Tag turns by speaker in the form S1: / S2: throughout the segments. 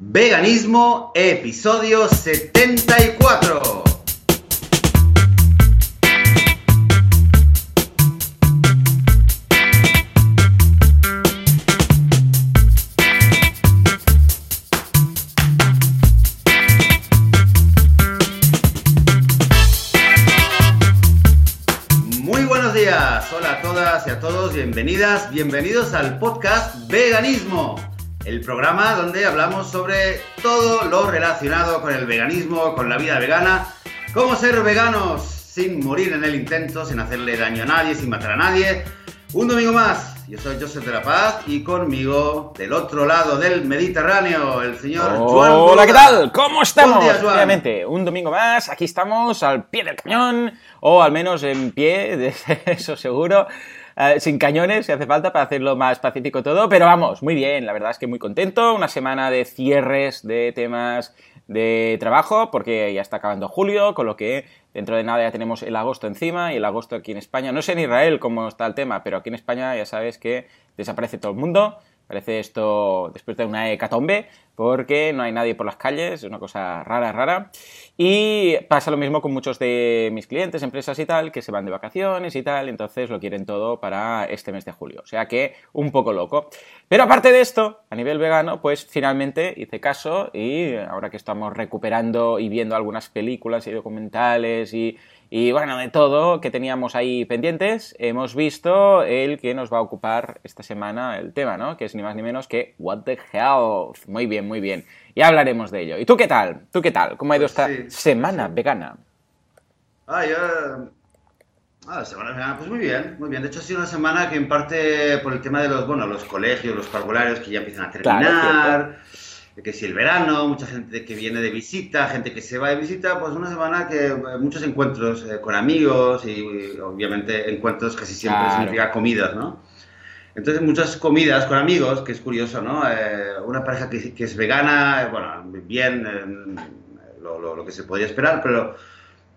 S1: Veganismo, episodio 74. Muy buenos días, hola a todas y a todos, bienvenidas, bienvenidos al podcast Veganismo, el programa donde hablamos sobre todo lo relacionado con el veganismo, con la vida vegana, cómo ser veganos sin morir en el intento, sin hacerle daño a nadie, sin matar a nadie. Un domingo más, yo soy Joseph de la Paz y conmigo, del otro lado del Mediterráneo, el señor Juan
S2: Hola, ¿qué tal? ¿Cómo estamos?
S1: Día.
S2: Obviamente, un domingo más, aquí estamos al pie del cañón, o al menos en pie, de eso seguro, eh, sin cañones si hace falta para hacerlo más pacífico todo, pero vamos, muy bien, la verdad es que muy contento, una semana de cierres de temas de trabajo, porque ya está acabando julio, con lo que dentro de nada ya tenemos el agosto encima, y el agosto aquí en España, no sé en Israel cómo está el tema, pero aquí en España ya sabes que desaparece todo el mundo, Parece esto después de una hecatombe, porque no hay nadie por las calles, es una cosa rara, rara. Y pasa lo mismo con muchos de mis clientes, empresas y tal, que se van de vacaciones y tal, entonces lo quieren todo para este mes de julio. O sea que un poco loco. Pero aparte de esto, a nivel vegano, pues finalmente hice caso y ahora que estamos recuperando y viendo algunas películas y documentales y y bueno, de todo que teníamos ahí pendientes, hemos visto el que nos va a ocupar esta semana el tema, ¿no? Que es ni más ni menos que What the Health. Muy bien, muy bien. Ya hablaremos de ello. ¿Y tú qué tal? ¿Tú qué tal? ¿Cómo ha ido
S1: Pues
S2: esta
S1: sí,
S2: semana
S1: sí.
S2: vegana?
S1: Ah, yo... Ah, la semana vegana, pues muy bien, muy bien. De hecho, ha sido una semana que en parte por el tema de los, bueno, los colegios, los parvularios que ya empiezan a
S2: Claro,
S1: terminar, de que si el verano, mucha gente que viene de visita, gente que se va de visita, pues una semana que eh, muchos encuentros eh, con amigos y, y, obviamente encuentros casi siempre
S2: Claro.
S1: significa comidas, ¿no? Entonces muchas comidas con amigos, que es curioso, ¿no? Eh, una pareja que, que es vegana, eh, bueno, bien, eh, lo, lo- lo que se podría esperar, pero,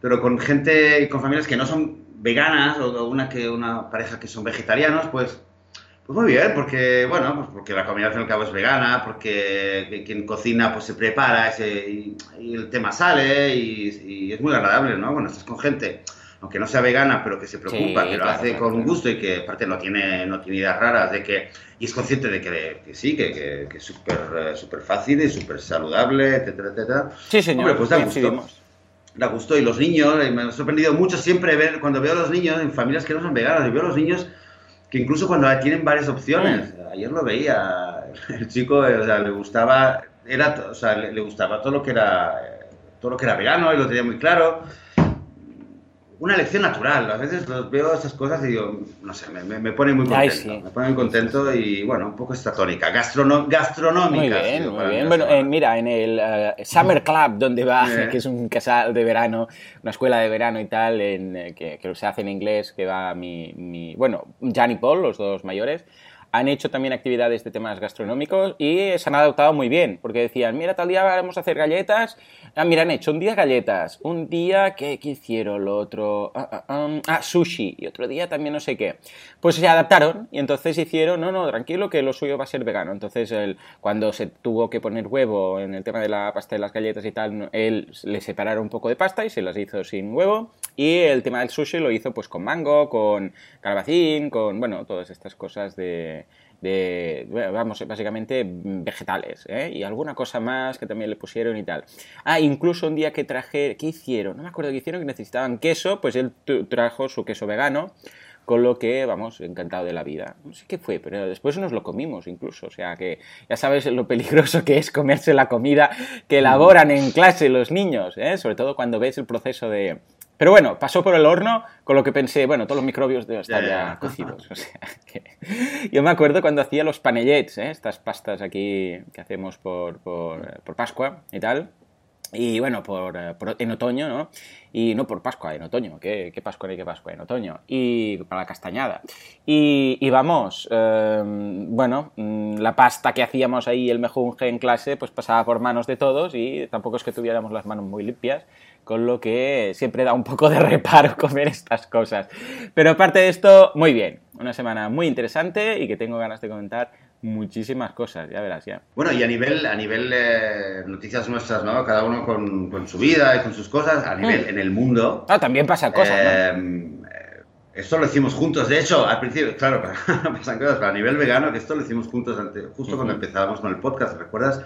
S1: pero con gente y con familias que no son veganas o, o una, que, una pareja que son vegetarianos, pues, pues muy bien, porque, bueno, pues porque la comida al fin y al cabo es vegana, porque que- quien cocina pues se prepara ese- y, y el tema sale y, y es muy agradable, ¿no? Cuando estás con gente, aunque no sea vegana, pero que se preocupa,
S2: Sí,
S1: que lo
S2: claro,
S1: hace
S2: claro,
S1: con
S2: claro.
S1: gusto y que aparte no tiene, no tiene ideas raras, de que, y es consciente de que, que sí, que, que, que es súper eh, súper fácil y súper saludable, etcétera, etcétera.
S2: Sí, señor.
S1: Hombre, pues da gusto. Da gusto. Y los niños, me ha sorprendido mucho siempre ver, cuando veo a los niños en familias que no son veganas, y veo a los niños que incluso cuando tienen varias opciones, ayer lo veía, el chico, eh, o sea, le gustaba, era, o sea, le, le gustaba todo lo que era, eh, todo lo que era vegano, y lo tenía muy claro. Una elección natural, a veces veo esas cosas y digo, no sé, me, me- pone muy
S2: Ay,
S1: contento,
S2: sí.
S1: me pone muy contento y bueno, un poco esta tónica, gastrono- gastronómica.
S2: Muy bien, muy bien. Bueno, eh, mira, en el eh, Summer Club, donde va,
S1: Eh.
S2: que es un casal de verano, una escuela de verano y tal, en, eh, que, que se hace en inglés, que va mi, mi- bueno, Jan y Paul, los dos mayores, han hecho también actividades de temas gastronómicos y se han adaptado muy bien, porque decían, mira, tal día vamos a hacer galletas. Ah, mira, han hecho un día galletas, un día, ¿qué, qué hicieron? Lo otro, ah, ah, ah, ah, sushi, y otro día también no sé qué. Pues se adaptaron y entonces hicieron, no, no, tranquilo, que lo suyo va a ser vegano. Entonces, el- cuando se tuvo que poner huevo en el tema de la pasta de las galletas y tal, él le separaron un poco de pasta y se las hizo sin huevo. Y el tema del sushi lo hizo pues con mango, con calabacín, con, bueno, todas estas cosas de, de vamos, básicamente mm, vegetales, ¿eh? Y alguna cosa más que también le pusieron y tal. Ah, incluso un día que traje, ¿qué hicieron? No me acuerdo qué hicieron, que necesitaban queso, pues él trajo su queso vegano, con lo que, vamos, encantado de la vida. No sé qué fue, pero después nos lo comimos incluso, o sea que ya sabes lo peligroso que es comerse la comida que elaboran en clase los niños, ¿eh? Sobre todo cuando ves el proceso de... Pero bueno, pasó por el horno, con lo que pensé, bueno, todos los microbios deben estar
S1: Ya,
S2: ya,
S1: ya.
S2: cocidos. O sea, que... Yo me acuerdo cuando hacía los panellets, ¿eh? estas pastas aquí que hacemos por, por, por Pascua y tal. Y bueno, por, eh, por- en otoño, ¿no? Y no por Pascua, en otoño. ¿Qué, qué Pascua ni qué Pascua? En otoño. Y para la castañada. Y, vamos, eh, bueno, mm, la pasta que hacíamos ahí, el mejunje en clase, pues pasaba por manos de todos y tampoco es que tuviéramos las manos muy limpias, con lo que siempre da un poco de reparo comer estas cosas. Pero aparte de esto, muy bien. Una semana muy interesante y que tengo ganas de comentar muchísimas cosas, ya verás, ya.
S1: Bueno, y a nivel, a nivel eh, noticias nuestras, ¿no? Cada uno con, su vida y con sus cosas, a nivel mm. en el mundo.
S2: Ah, también pasan cosas,
S1: eh, Esto lo hicimos juntos, de hecho, al principio, claro, pasan cosas, pero a nivel vegano, que esto lo hicimos juntos justo cuando empezábamos con el podcast, ¿recuerdas?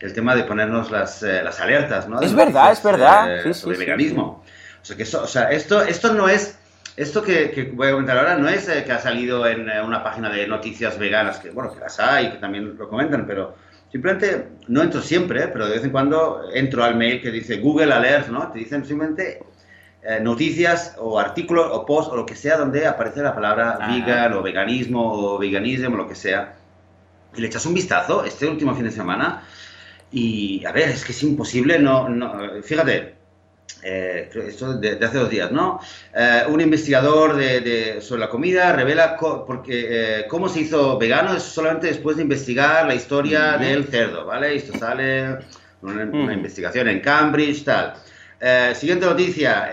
S1: El tema de ponernos las, eh, las alertas, ¿no?
S2: es verdad, es verdad.
S1: sí, sobre veganismo. O sea, que eso, o sea, esto, esto no es esto que, voy a comentar ahora no es eh, que ha salido en eh, una página de noticias veganas, que bueno, que las hay, que también lo comentan, pero simplemente no entro siempre, pero de vez en cuando entro al mail que dice Google Alerts, ¿no? Te dicen simplemente eh, noticias o artículos o posts o lo que sea donde aparece la palabra vegan o veganismo o veganismo o lo que sea. Y le echas un vistazo este último fin de semana y a ver, es que es imposible, no, no fíjate, eh, esto de, hace dos días, ¿no? Eh, un investigador de, sobre la comida revela porque, eh, cómo se hizo vegano es solamente después de investigar la historia del cerdo, ¿vale? Esto sale una, una investigación en Cambridge, tal. siguiente noticia.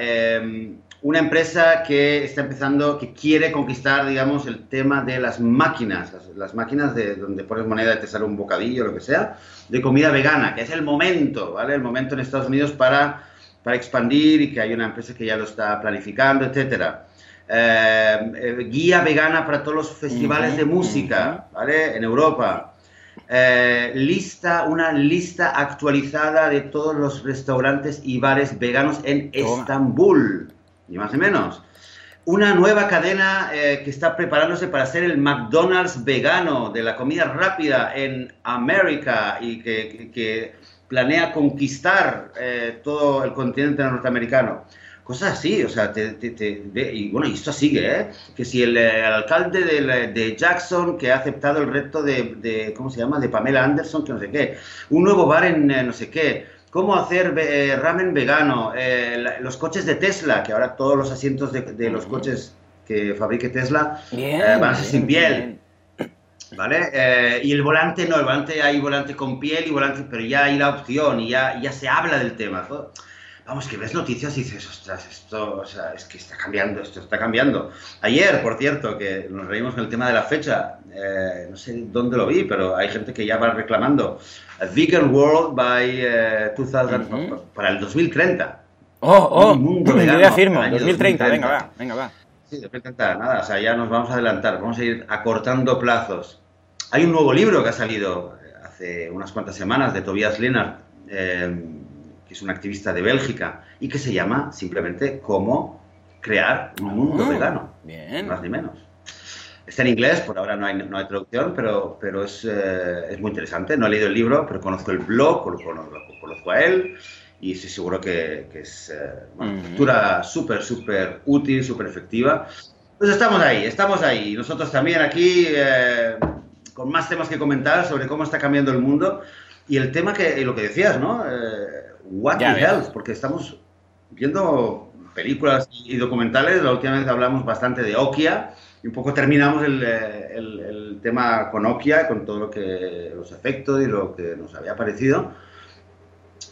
S1: una empresa que está empezando, que quiere conquistar, digamos, el tema de las máquinas, las, máquinas de donde pones moneda y te sale un bocadillo, lo que sea, de comida vegana, que es el momento, ¿vale? El momento en Estados Unidos para para expandir y que hay una empresa que ya lo está planificando, etcétera. Eh, eh, guía vegana para todos los festivales de música, ¿vale? En Europa. Eh, lista, una lista actualizada de todos los restaurantes y bares veganos en Estambul, ni más ni menos. Una nueva cadena que está preparándose para ser el McDonald's vegano de la comida rápida en América y que planea conquistar eh, todo el continente norteamericano. Cosas así, o sea, te, y bueno, y esto sigue, ¿eh? Que si el, alcalde de, Jackson, que ha aceptado el reto de, ¿cómo se llama?, de Pamela Anderson, que no sé qué, un nuevo bar en eh, no sé qué, cómo hacer eh, ramen vegano, los coches de Tesla, que ahora todos los asientos de, los coches que fabrique Tesla van a ser sin piel. ¿Vale? Eh, y el volante no, el volante hay volante con piel y volante, pero ya hay la opción y ya, ya se habla del tema. Vamos, que ves noticias y dices, ostras, esto, o sea, es que está cambiando, esto está cambiando. Ayer, por cierto, que nos reímos con el tema de la fecha, eh, no sé dónde lo vi, pero hay gente que ya va reclamando a Vegan World by 2000, eh, para el 2030.
S2: Oh, oh, mundo ya firmo, 2030, venga, va, venga, va.
S1: Sí, 2030, nada, o sea, ya nos vamos a adelantar, vamos a ir acortando plazos. Hay un nuevo libro que ha salido hace unas cuantas semanas de Tobias Lennart, eh, que es un activista de Bélgica, y que se llama simplemente Cómo crear un mundo ah, vegano. Bien. Más ni menos. Está en inglés, por ahora no hay, no hay traducción, pero, pero es, eh, es, muy interesante. No he leído el libro, pero conozco el blog, conozco, conozco a él y estoy seguro que, es eh, una lectura súper, súper útil, súper efectiva. Pues estamos ahí, estamos ahí. Nosotros también aquí con más temas que comentar sobre cómo está cambiando el mundo y el tema que, lo que decías, ¿no? Eh, what the health, porque estamos viendo películas y documentales, la última vez hablamos bastante de Okia y un poco terminamos el, eh, el, tema con Okia, con todo lo que, los efectos y lo que nos había parecido.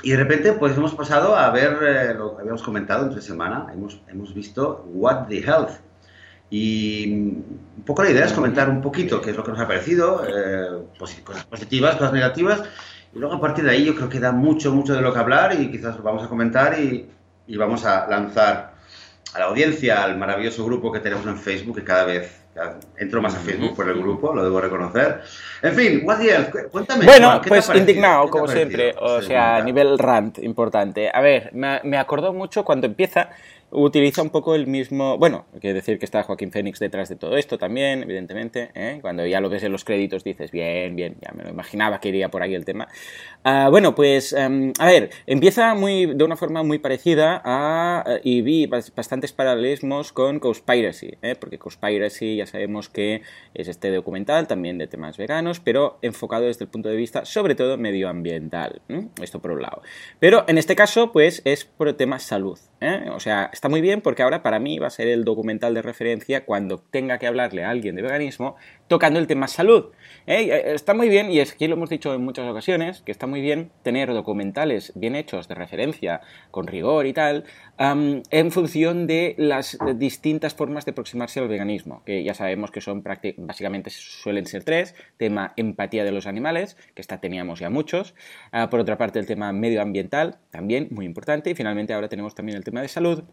S1: Y de repente, pues hemos pasado a ver eh, lo que habíamos comentado entre semana, hemos, hemos visto What the Health, y un poco la idea es comentar un poquito qué es lo que nos ha parecido, eh, cosas positivas, cosas negativas, y luego a partir de ahí yo creo que da mucho, mucho de lo que hablar y quizás lo vamos a comentar y, y vamos a lanzar a la audiencia, al maravilloso grupo que tenemos en Facebook, que cada vez entro más a Facebook por el grupo, lo debo reconocer. En fin, Wadiel, cuéntame.
S2: Bueno, pues indignado, como siempre, o sea, a nivel rant importante. A ver, me, me acordó mucho cuando empieza utiliza un poco el mismo. Bueno, hay que decir que está Joaquín Fénix detrás de todo esto también, evidentemente. ¿eh? Cuando ya lo ves en los créditos dices, bien, bien, ya me lo imaginaba que iría por ahí el tema. Ah, bueno, pues, em, a ver, empieza muy, de una forma muy parecida a. Eh, y vi bastantes paralelismos con Conspiracy, ¿eh? porque Conspiracy ya sabemos que es este documental también de temas veganos, pero enfocado desde el punto de vista, sobre todo, medioambiental. Esto por un lado. Pero en este caso, pues, es por el tema salud. ¿Eh? O sea, está muy bien porque ahora para mí va a ser el documental de referencia cuando tenga que hablarle a alguien de veganismo tocando el tema salud. ¿eh? Está muy bien, y es que lo hemos dicho en muchas ocasiones, que está muy bien tener documentales bien hechos de referencia, con rigor y tal, en función de las distintas formas de aproximarse al veganismo, que ya sabemos que son básicamente suelen ser tres, tema empatía de los animales, que esta teníamos ya muchos, ah, por otra parte el tema medioambiental, también muy importante, y finalmente ahora tenemos también el tema de salud,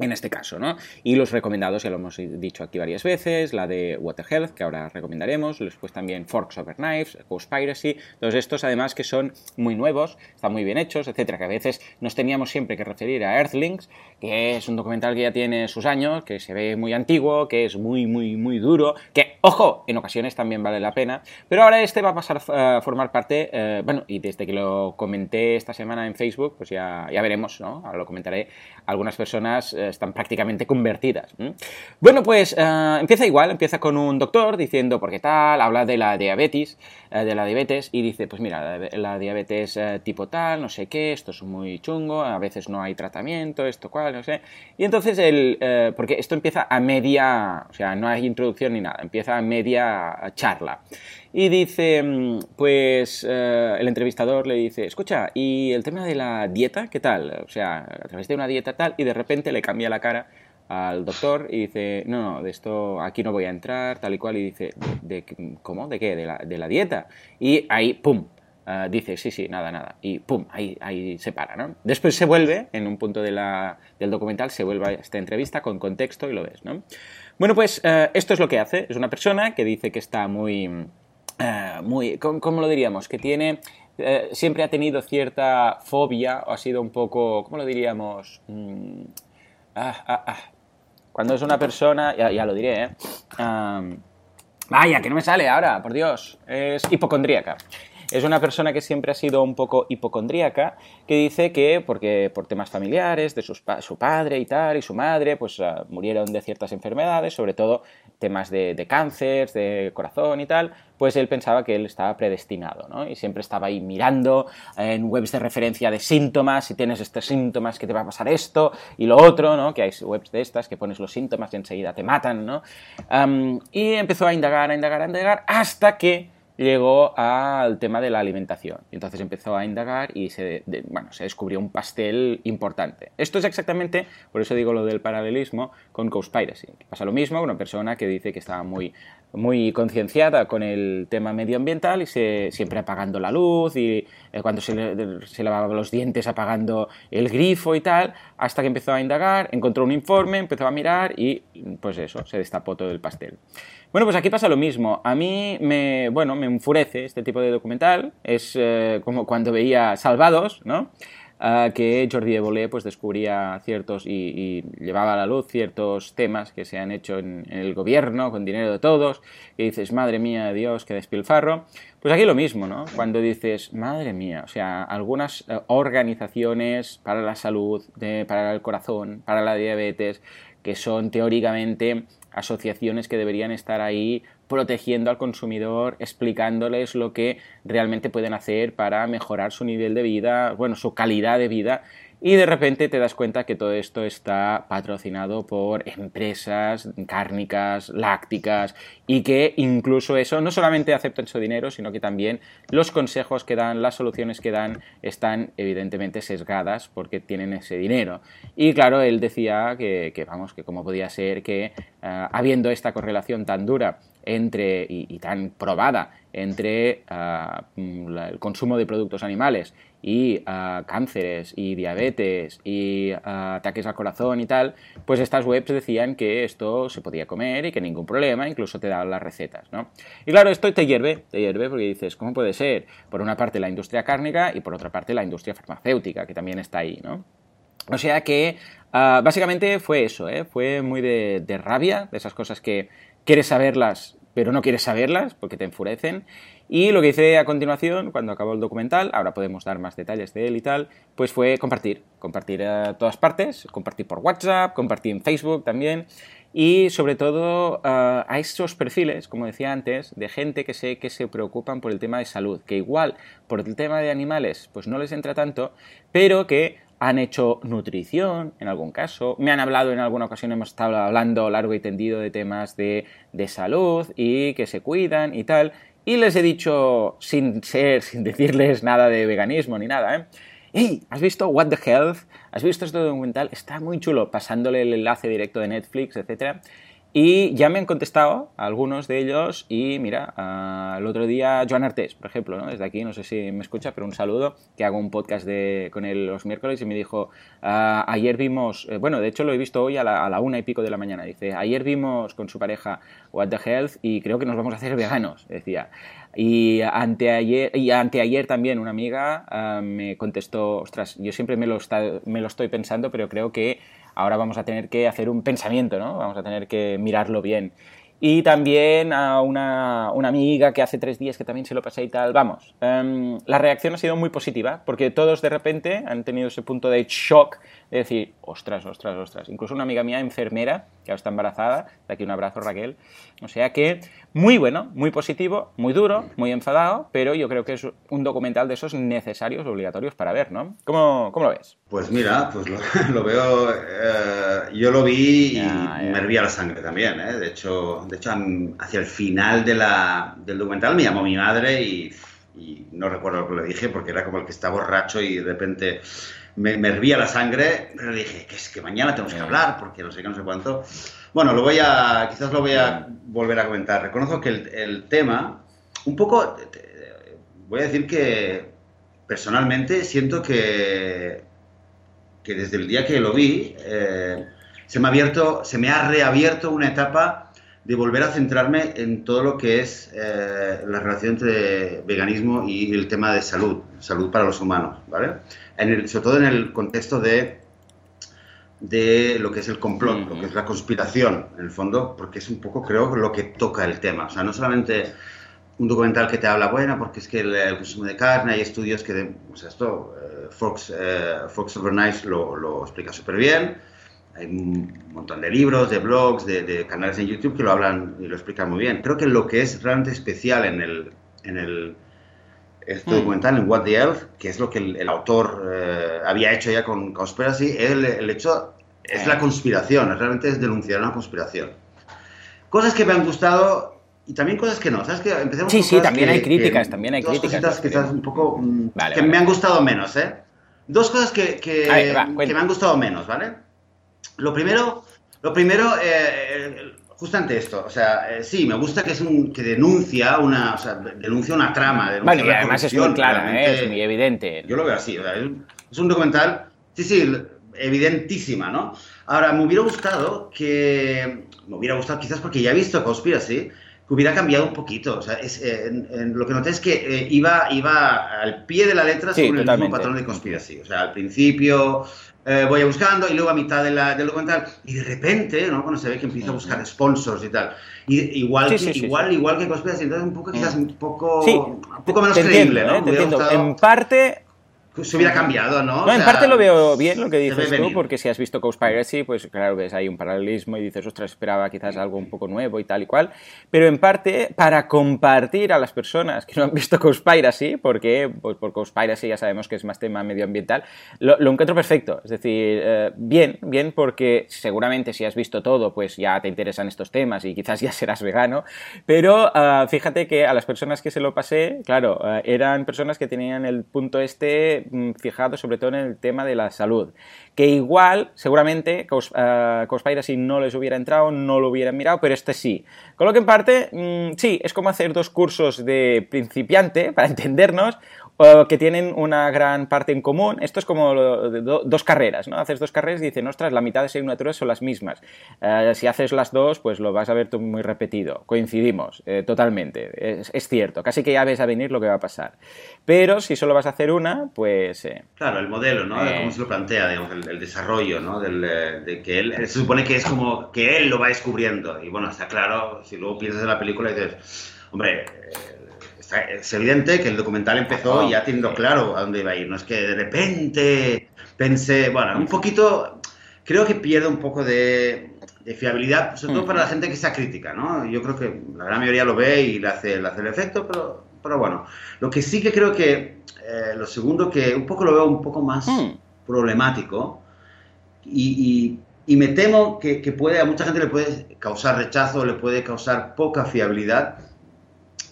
S2: en este caso, ¿no? Y los recomendados, ya lo hemos dicho aquí varias veces, la de Water Health, que ahora recomendaremos, después también Forks Over Knives, Piracy, todos estos además que son muy nuevos, están muy bien hechos, etcétera, que a veces nos teníamos siempre que referir a Earthlings, que es un documental que ya tiene sus años, que se ve muy antiguo, que es muy, muy, muy duro, que, ojo, en ocasiones también vale la pena, pero ahora este va a pasar a formar parte, eh, bueno, y desde que lo comenté esta semana en Facebook, pues ya, ya veremos, ¿no? Ahora lo comentaré, algunas personas eh, están prácticamente convertidas. Bueno, pues eh, empieza igual, empieza con un doctor diciendo por qué tal, habla de la diabetes, eh, de la diabetes y dice, pues mira, la, diabetes tipo tal, no sé qué, esto es muy chungo, a veces no hay tratamiento, esto cual, no sé. Y entonces el, porque esto empieza a media, o sea, no hay introducción ni nada, empieza a media charla. Y dice, mm, pues eh, el entrevistador le dice, escucha, ¿y el tema de la dieta qué tal? O sea, a través de una dieta tal, y de repente le cambia la cara al doctor y dice, no, no, de esto aquí no voy a entrar, tal y cual, y dice, ¿de, cómo? ¿De qué? De la, de la dieta. Y ahí, ¡pum! Eh, dice, sí, sí, nada, nada. Y ¡pum! Ahí, ahí se para, ¿no? Después se vuelve, en un punto de la, del documental, se vuelve a esta entrevista con contexto y lo ves, ¿no? Bueno, pues eh, esto es lo que hace. Es una persona que dice que está muy eh, muy, ¿cómo, lo diríamos? Que tiene, eh, siempre ha tenido cierta fobia o ha sido un poco, ¿cómo lo diríamos? Mm, ah, ah, ah. Cuando es una persona, ya, lo diré, ¿eh? vaya, que no me sale ahora, por Dios, es hipocondríaca. Es una persona que siempre ha sido un poco hipocondríaca, que dice que porque por temas familiares, de su padre y tal, y su madre, pues ah, murieron de ciertas enfermedades, sobre todo temas de, de cáncer, de corazón y tal, pues él pensaba que él estaba predestinado, ¿no? Y siempre estaba ahí mirando en webs de referencia de síntomas, si tienes estos síntomas que te va a pasar esto y lo otro, ¿no? Que hay webs de estas que pones los síntomas y enseguida te matan, ¿no? y empezó a indagar, a indagar, a indagar, hasta que llegó al tema de la alimentación. Y entonces empezó a indagar y se, bueno, se descubrió un pastel importante. Esto es exactamente, por eso digo lo del paralelismo, con Cowspiracy. Pasa lo mismo, una persona que dice que estaba muy, muy concienciada con el tema medioambiental y se, siempre apagando la luz y eh, cuando se, se lavaba los dientes apagando el grifo y tal, hasta que empezó a indagar, encontró un informe, empezó a mirar y pues eso, se destapó todo el pastel. Bueno, pues aquí pasa lo mismo. A mí me, bueno, me enfurece este tipo de documental. Es eh, como cuando veía Salvados, ¿no? Ah, que Jordi Evole pues descubría ciertos y, llevaba a la luz ciertos temas que se han hecho en, el gobierno con dinero de todos, y dices, madre mía, Dios, qué despilfarro. Pues aquí lo mismo, ¿no? Cuando dices, madre mía, o sea, algunas eh, organizaciones para la salud, para el corazón, para la diabetes, que son teóricamente asociaciones que deberían estar ahí protegiendo al consumidor, explicándoles lo que realmente pueden hacer para mejorar su nivel de vida, bueno, su calidad de vida y de repente te das cuenta que todo esto está patrocinado por empresas cárnicas, lácticas y que incluso eso no solamente aceptan su dinero, sino que también los consejos que dan, las soluciones que dan están evidentemente sesgadas porque tienen ese dinero. Y claro, él decía que, vamos, que cómo podía ser que eh, habiendo esta correlación tan dura entre y, tan probada entre ah, el consumo de productos animales y ah, cánceres y diabetes y ah, ataques al corazón y tal, pues estas webs decían que esto se podía comer y que ningún problema, incluso te daban las recetas, ¿no? Y claro, esto te hierve, te hierve porque dices, ¿cómo puede ser? Por una parte la industria cárnica y por otra parte la industria farmacéutica, que también está ahí, ¿no? O sea que básicamente fue eso, ¿eh? fue muy de rabia, de esas cosas que quieres saberlas pero no quieres saberlas porque te enfurecen. Y lo que hice a continuación, cuando acabó el documental, ahora podemos dar más detalles de él y tal, pues fue compartir, compartir a todas partes, compartir por WhatsApp, compartir en Facebook también, y sobre todo a esos perfiles, como decía antes, de gente que sé que se preocupan por el tema de salud, que igual por el tema de animales pues no les entra tanto, pero que han hecho nutrición en algún caso, me han hablado en alguna ocasión, hemos estado hablando largo y tendido de temas de, de salud y que se cuidan y tal, y les he dicho, sin ser, sin decirles nada de veganismo ni nada, ¿eh? hey, ¿has visto What the Health? ¿Has visto este documental? Está muy chulo, pasándole el enlace directo de Netflix, etcétera. Y ya me han contestado algunos de ellos y mira, el otro día Joan Artés, por ejemplo, ¿no? desde aquí, no sé si me escucha, pero un saludo, que hago un podcast de, con él los miércoles y me dijo, ah, ayer vimos, eh, bueno, de hecho lo he visto hoy a la, una y pico de la mañana, dice, ayer vimos con su pareja What the Health y creo que nos vamos a hacer veganos, decía. Y anteayer, y anteayer también una amiga uh, me contestó, ostras, yo siempre me lo, está, me lo estoy pensando, pero creo que ahora vamos a tener que hacer un pensamiento, ¿no? Vamos a tener que mirarlo bien. Y también a una, una, amiga que hace tres días que también se lo pasé y tal. Vamos, um, la reacción ha sido muy positiva porque todos de repente han tenido ese punto de shock de decir, ostras, ostras, ostras. Incluso una amiga mía, enfermera, que ahora está embarazada, de aquí un abrazo Raquel. O sea que muy bueno, muy positivo, muy duro, muy enfadado, pero yo creo que es un documental de esos necesarios, obligatorios para ver, ¿no? ¿Cómo, cómo lo ves?
S1: Pues mira, pues lo, lo veo, eh, yo lo vi y ya, ya. me hervía la sangre también, ¿eh? De hecho, de hecho hacia el final de la, del documental me llamó mi madre y, y no recuerdo lo que le dije porque era como el que está borracho y de repente me, me hervía la sangre, pero dije que es que mañana tenemos que hablar porque no sé qué, no sé cuánto. Bueno, lo voy a, quizás lo voy a volver a comentar. Reconozco que el, el tema, un poco, voy a decir que personalmente siento que, que desde el día que lo vi, eh, se me ha abierto, se me ha reabierto una etapa de volver a centrarme en todo lo que es eh, la relación entre veganismo y el tema de salud, salud para los humanos, ¿vale? En el, sobre todo en el contexto de, de lo que es el complot, mm -hmm. lo que es la conspiración, en el fondo, porque es un poco, creo, lo que toca el tema. O sea, no solamente un documental que te habla, bueno, porque es que el, el consumo de carne, hay estudios que, de, o sea, esto, eh, Fox, eh, Fox Overnight lo, lo explica súper bien, hay un montón de libros, de blogs, de, de, canales en YouTube que lo hablan y lo explican muy bien. Creo que lo que es realmente especial en el, en el este mm. documental, en What the Elf, que es lo que el, el autor eh, había hecho ya con Conspiracy, el, el hecho es la conspiración, realmente es denunciar una conspiración. Cosas que me han gustado y también cosas que no. ¿Sabes que
S2: Empecemos sí, sí, también que, hay críticas, que, también hay
S1: dos
S2: críticas.
S1: Cositas que estás un poco mm, vale, que vale. me han gustado menos, ¿eh? Dos cosas que, que, ver, va, que me han gustado menos, ¿vale? Lo primero, lo primero, eh, justamente esto, o sea, eh, sí, me gusta que es un que denuncia una, o sea, denuncia una trama, denuncia
S2: bueno, y además es muy clara, ¿eh? es muy evidente.
S1: Yo lo veo así, o sea, es un documental, sí, sí, evidentísima, ¿no? Ahora, me hubiera gustado que, me hubiera gustado quizás porque ya he visto Conspiracy, que hubiera cambiado un poquito. O sea, es, eh, en, en, lo que noté es que eh, iba, iba al pie de la letra
S2: sí,
S1: sobre
S2: totalmente.
S1: el mismo patrón de Conspiracy. O sea, al principio eh, voy buscando y luego a mitad de la, del documental y de repente, ¿no? Cuando se ve que empieza a buscar sponsors y tal. Y, igual,
S2: sí,
S1: que,
S2: sí, sí,
S1: igual, igual que Conspiracy, entonces un poco quizás un poco, un poco menos creíble,
S2: entiendo,
S1: ¿no?
S2: Te entiendo. En parte
S1: se hubiera cambiado, ¿no?
S2: No, en parte lo veo bien lo que dices tú, porque si has visto Conspiracy, pues claro, ves ahí un paralelismo y dices, ostras, esperaba quizás algo un poco nuevo y tal y cual. Pero en parte, para compartir a las personas que no han visto Conspiracy, porque pues, por Conspiracy ya sabemos que es más tema medioambiental, lo, lo encuentro perfecto. Es decir, eh, bien, bien, porque seguramente si has visto todo, pues ya te interesan estos temas y quizás ya serás vegano. Pero uh, fíjate que a las personas que se lo pasé, claro, uh, eran personas que tenían el punto este Mm, fijado sobre todo en el tema de la salud. Que igual, seguramente, Cos, uh, Conspiracy no les hubiera entrado, no lo hubieran mirado, pero este sí. Con lo que en parte, mmm, sí, es como hacer dos cursos de principiante, para entendernos, que tienen una gran parte en común. Esto es como do, dos carreras, ¿no? Haces dos carreras y dicen, ostras, la mitad de asignaturas son las mismas. Uh, si haces las dos, pues lo vas a ver tú muy repetido. Coincidimos, eh, totalmente. Es, es, cierto, casi que ya ves a venir lo que va a pasar. Pero si solo vas a hacer una, pues... Eh,
S1: claro, el modelo, ¿no? De cómo se lo plantea, digamos, el, el desarrollo, ¿no? Del, eh, de que él, se supone que es como que él lo va descubriendo. Y bueno, está claro, si luego piensas en la película y dices, hombre es evidente que el documental empezó ya teniendo claro a dónde iba a ir. No es que de repente pensé, bueno, un poquito, creo que pierde un poco de, de fiabilidad, sobre todo para la gente que sea crítica, ¿no? Yo creo que la gran mayoría lo ve y le hace, le hace el efecto, pero, pero bueno. Lo que sí que creo que, eh, lo segundo que un poco lo veo un poco más... Mm problemático y, me temo que, puede, a mucha gente le puede causar rechazo, le puede causar poca fiabilidad,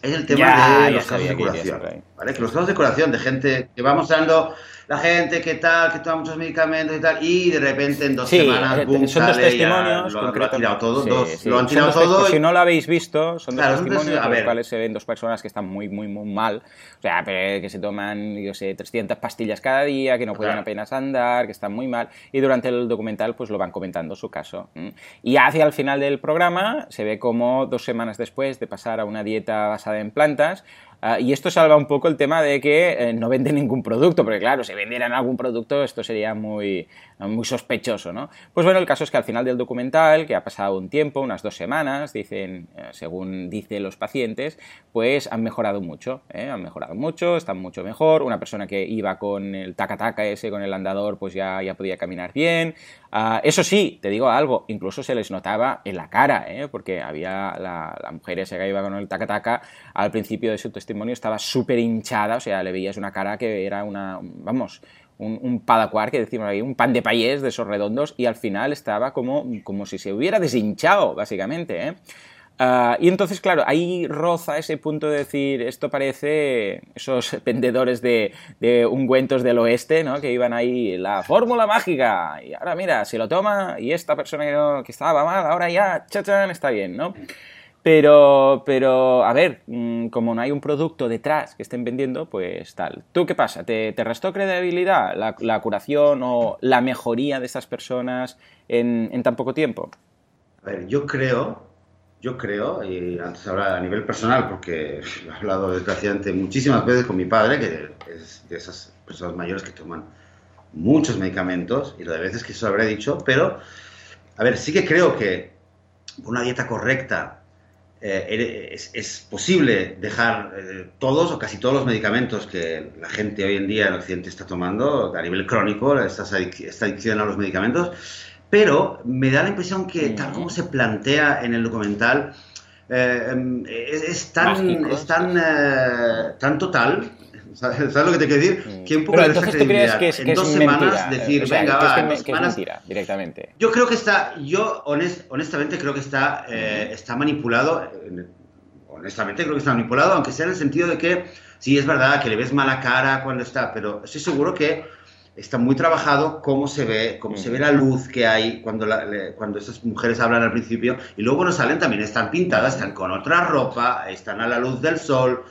S1: es el tema de los. ¿Vale? Que los casos de curación de gente que va mostrando la gente que tal, que toma muchos medicamentos y tal, y de repente en dos semanas,
S2: eh, boom, son dos testimonios,
S1: lo, lo, han tirado todo, dos, lo han tirado todo.
S2: Si no lo habéis visto, son dos testimonios en los cuales se ven dos personas que están muy, muy, muy mal, o sea, que se toman, yo sé, 300 pastillas cada día, que no pueden apenas andar, que están muy mal, y durante el documental pues lo van comentando su caso. Y hacia el final del programa se ve como dos semanas después de pasar a una dieta basada en plantas, Ah, y esto salva un poco el tema de que eh, no venden ningún producto, porque claro, si vendieran algún producto esto sería muy, muy sospechoso, ¿no? Pues bueno, el caso es que al final del documental, que ha pasado un tiempo, unas dos semanas, dicen, eh, según dicen los pacientes, pues han mejorado mucho, ¿eh? han mejorado mucho, están mucho mejor. Una persona que iba con el taca-taca ese, con el andador, pues ya, ya podía caminar bien. Ah, eso sí, te digo algo, incluso se les notaba en la cara, porque había la, la mujer esa que iba con el taca-taca al principio de su testimonio estaba súper hinchada, o sea, le veías una cara que era una, vamos, un, un padacuar, que decimos ahí, un pan de payés de esos redondos, y al final estaba como, como si se hubiera deshinchado, básicamente, ¿eh? ah, y entonces, claro, ahí roza ese punto de decir, esto parece esos vendedores de, de ungüentos del oeste, ¿no? Que iban ahí, la fórmula mágica, y ahora mira, se lo toma, y esta persona que, que estaba mal, ahora ya, chachán, está bien, ¿no? Pero, pero, a ver, mm, como no hay un producto detrás que estén vendiendo, pues tal. ¿Tú qué pasa? ¿Te, restó credibilidad la, curación o la mejoría de estas personas en, tan poco tiempo?
S1: A ver, yo creo, yo creo, y antes hablaba a nivel personal, porque he hablado desgraciadamente muchísimas veces con mi padre, que es de esas personas mayores que toman muchos medicamentos, y lo de veces que eso lo habré dicho, pero, a ver, sí que creo que una dieta correcta, eh, es, posible dejar eh, todos o casi todos los medicamentos que la gente hoy en día en Occidente está tomando a nivel crónico, esta, adicción a los medicamentos, pero me da la impresión que tal como se plantea en el documental, eh, em, es, tan, es tan, tan total ¿Sabes lo que te quiero decir?
S2: Mm. Que un poco Pero entonces tú crees que es, en dos semanas decir, venga, va, es, mentira, directamente.
S1: Yo creo que está, yo honestamente creo que está, eh, está manipulado, honestamente creo que está manipulado, aunque sea en el sentido de que sí es verdad que le ves mala cara cuando está, pero estoy seguro que está muy trabajado cómo se ve, cómo se ve la luz que hay cuando, cuando esas mujeres hablan al principio y luego cuando salen también están pintadas, están con otra ropa, están a la luz del sol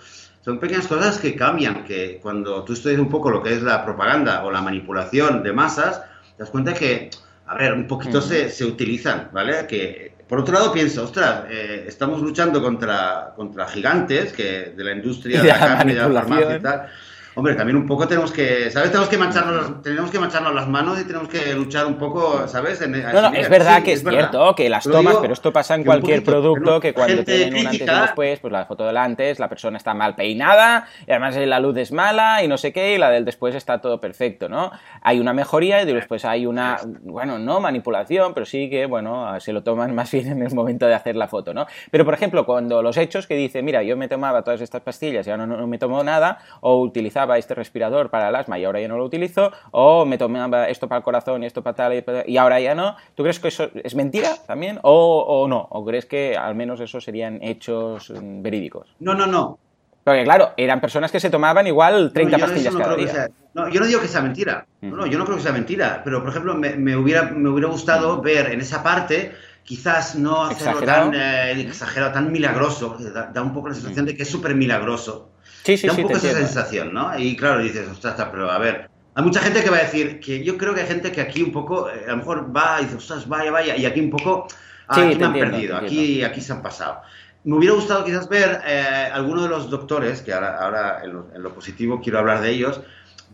S1: son pequeñas cosas que cambian, que cuando tú estudias un poco lo que es la propaganda o la manipulación de masas, te das cuenta que, a ver, un poquito se, se, utilizan, ¿vale? Que por otro lado pienso, ostras, eh, estamos luchando contra, contra gigantes que de la industria de la carne, de la farmacia y tal Hombre, también un poco tenemos que, ¿sabes? Tenemos que mancharnos, tenemos que mancharnos las manos y tenemos que luchar un poco, ¿sabes?
S2: no, no, es verdad que es, cierto que las tomas, pero esto pasa en cualquier producto, que cuando tienen un antes y después, pues la foto del antes, la persona está mal peinada, y además la luz es mala y no sé qué, y la del después está todo perfecto, ¿no? Hay una mejoría y después hay una, bueno, no manipulación, pero sí que, bueno, se lo toman más bien en el momento de hacer la foto, ¿no? Pero, por ejemplo, cuando los hechos que dicen, mira, yo me tomaba todas estas pastillas y ahora no me tomo nada, o utilizaba este respirador para el asma y ahora ya no lo utilizo, o me tomaba esto para el corazón y esto para tal y, ahora ya no. ¿Tú crees que eso es mentira también o, no? ¿O crees que al menos eso serían hechos mm, verídicos?
S1: No, no, no.
S2: Porque claro, eran personas que se tomaban igual 30 pastillas cada día.
S1: no, yo no digo que sea mentira. No, yo no creo que sea mentira. Pero, por ejemplo, me, hubiera, me hubiera gustado ver en esa parte quizás no hacerlo tan eh, exagerado, tan milagroso, da, da, un poco la sensación de que es súper milagroso.
S2: Sí, sí, da
S1: un poco esa sensación, ¿no? Y claro, dices, ostras, pero a ver, hay mucha gente que va a decir que yo creo que hay gente que aquí un poco, eh, a lo mejor va y dice, ostras, vaya, vaya, y aquí un poco, ah, aquí me han perdido, aquí, aquí se han pasado. Me hubiera gustado quizás ver eh, alguno de los doctores, que ahora, ahora en, lo, positivo quiero hablar de ellos,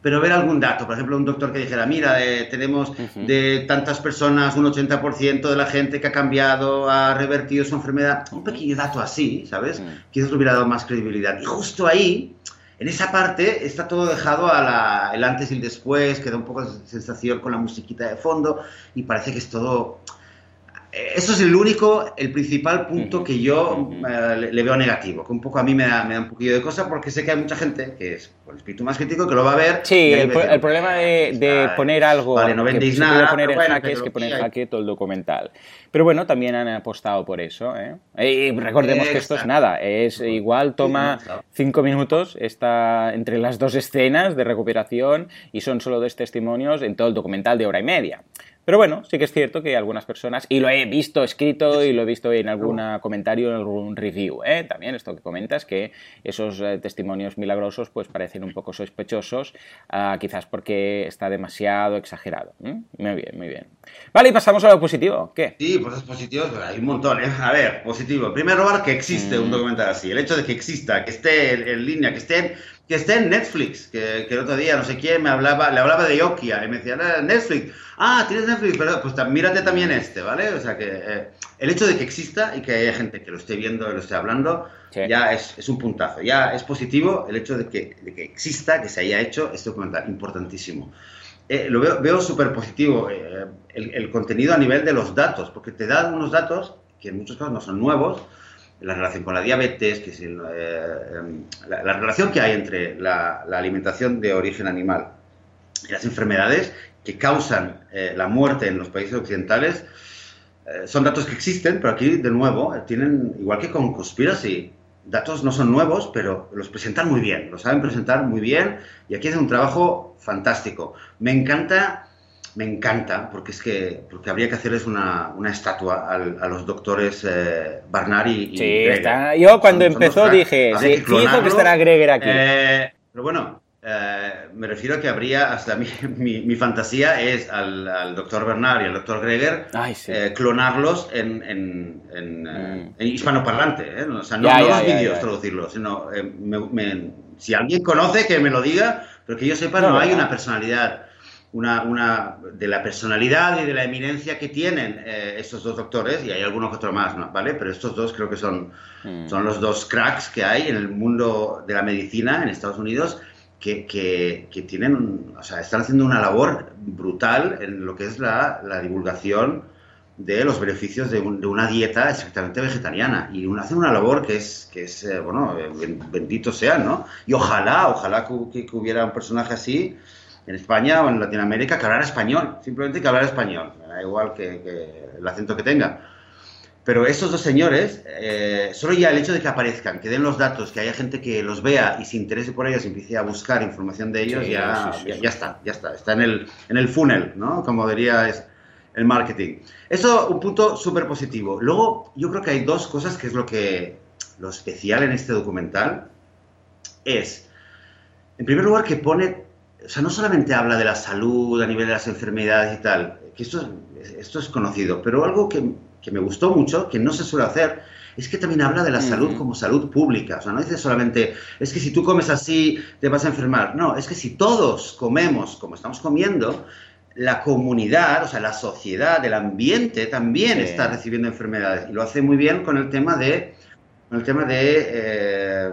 S1: pero ver algún dato, por ejemplo, un doctor que dijera, mira, eh, tenemos de tantas personas un 80% de la gente que ha cambiado, ha revertido su enfermedad, un pequeño dato así, ¿sabes? Quizás le hubiera dado más credibilidad. Y justo ahí, en esa parte, está todo dejado a el antes y el después, queda un poco de sensación con la musiquita de fondo y parece que es todo eso es el único, el principal punto que yo eh, le, veo negativo, que un poco a mí me da, me da un poquillo de cosa porque sé que hay mucha gente que es con espíritu más crítico que lo va a ver.
S2: Sí, el, problema de, poner algo
S1: vale, no vendéis nada,
S2: poner en jaque es que pone en jaque todo el documental. Pero bueno, también han apostado por eso. ¿eh? Y recordemos que esto es nada, es igual toma cinco minutos, está entre las dos escenas de recuperación y son solo dos testimonios en todo el documental de hora y media. Pero bueno, sí que es cierto que algunas personas, y lo he visto escrito y lo he visto en algún comentario, en algún review, ¿eh? también esto que comentas, que esos eh, testimonios milagrosos pues parecen un poco sospechosos, ah, quizás porque está demasiado exagerado. Muy bien, muy bien. Vale, y pasamos a lo positivo. ¿Qué?
S1: Sí, pues es positivo, hay un montón. ¿eh? A ver, positivo. En primer lugar, que existe un mm. documental así. El hecho de que exista, que esté en, línea, que esté que esté en Netflix, que, el otro día no sé quién me hablaba, le hablaba de Nokia y me decía, ah, Netflix, ah, tienes Netflix, pero pues mírate también este, ¿vale? O sea que eh, el hecho de que exista y que haya gente que lo esté viendo y lo esté hablando, ya es, es, un puntazo, ya es positivo el hecho de que, de que exista, que se haya hecho este documental, importantísimo. Eh, lo veo, veo súper positivo eh, el, el contenido a nivel de los datos, porque te dan unos datos que en muchos casos no son nuevos, la relación con la diabetes, que es eh, em, la, relación que hay entre la, alimentación de origen animal y las enfermedades que causan eh, la muerte en los países occidentales, eh, son datos que existen, pero aquí, de nuevo, tienen, igual que con Conspiracy, datos no son nuevos, pero los presentan muy bien, los saben presentar muy bien, y aquí hacen un trabajo fantástico. Me encanta me encanta, porque es que porque habría que hacerles una, una estatua a los doctores eh, Barnari y
S2: Sí, está. yo cuando empezó dije, sí, fijo que estará Greger aquí.
S1: Eh, pero bueno, eh, me refiero a que habría, hasta mi, mi, fantasía es al, doctor Bernard y al doctor Greger clonarlos en, en, en, mm. en hispanoparlante, o sea, no, los vídeos traducirlos, sino si alguien conoce que me lo diga, pero que yo sepa no hay una personalidad una, una, de la personalidad y de la eminencia que tienen eh, estos dos doctores, y hay algunos que otro más, ¿no? ¿vale? Pero estos dos creo que son, mm. son los dos cracks que hay en el mundo de la medicina en Estados Unidos, que, que, tienen, o sea, están haciendo una labor brutal en lo que es la, la divulgación de los beneficios de, una dieta exactamente vegetariana y hacen una labor que es, que es eh, bueno, eh, bendito sea, ¿no? Y ojalá, ojalá que, que hubiera un personaje así en España o en Latinoamérica que hablar español, simplemente que hablar español, da igual que, el acento que tenga. Pero esos dos señores, eh, solo ya el hecho de que aparezcan, que den los datos, que haya gente que los vea y se interese por ellos y empiece a buscar información de ellos, ya, ya, está, ya está, está en el, en el funnel, ¿no? Como diría es el marketing. Eso un punto súper positivo. Luego, yo creo que hay dos cosas que es lo que, lo especial en este documental, es, en primer lugar, que pone o sea, no solamente habla de la salud a nivel de las enfermedades y tal, que esto, esto es conocido, pero algo que, que me gustó mucho, que no se suele hacer, es que también habla de la salud como salud pública. O sea, no dice solamente, es que si tú comes así te vas a enfermar. No, es que si todos comemos como estamos comiendo, la comunidad, o sea, la sociedad, el ambiente también está recibiendo enfermedades. Y lo hace muy bien con el tema de el tema de, eh,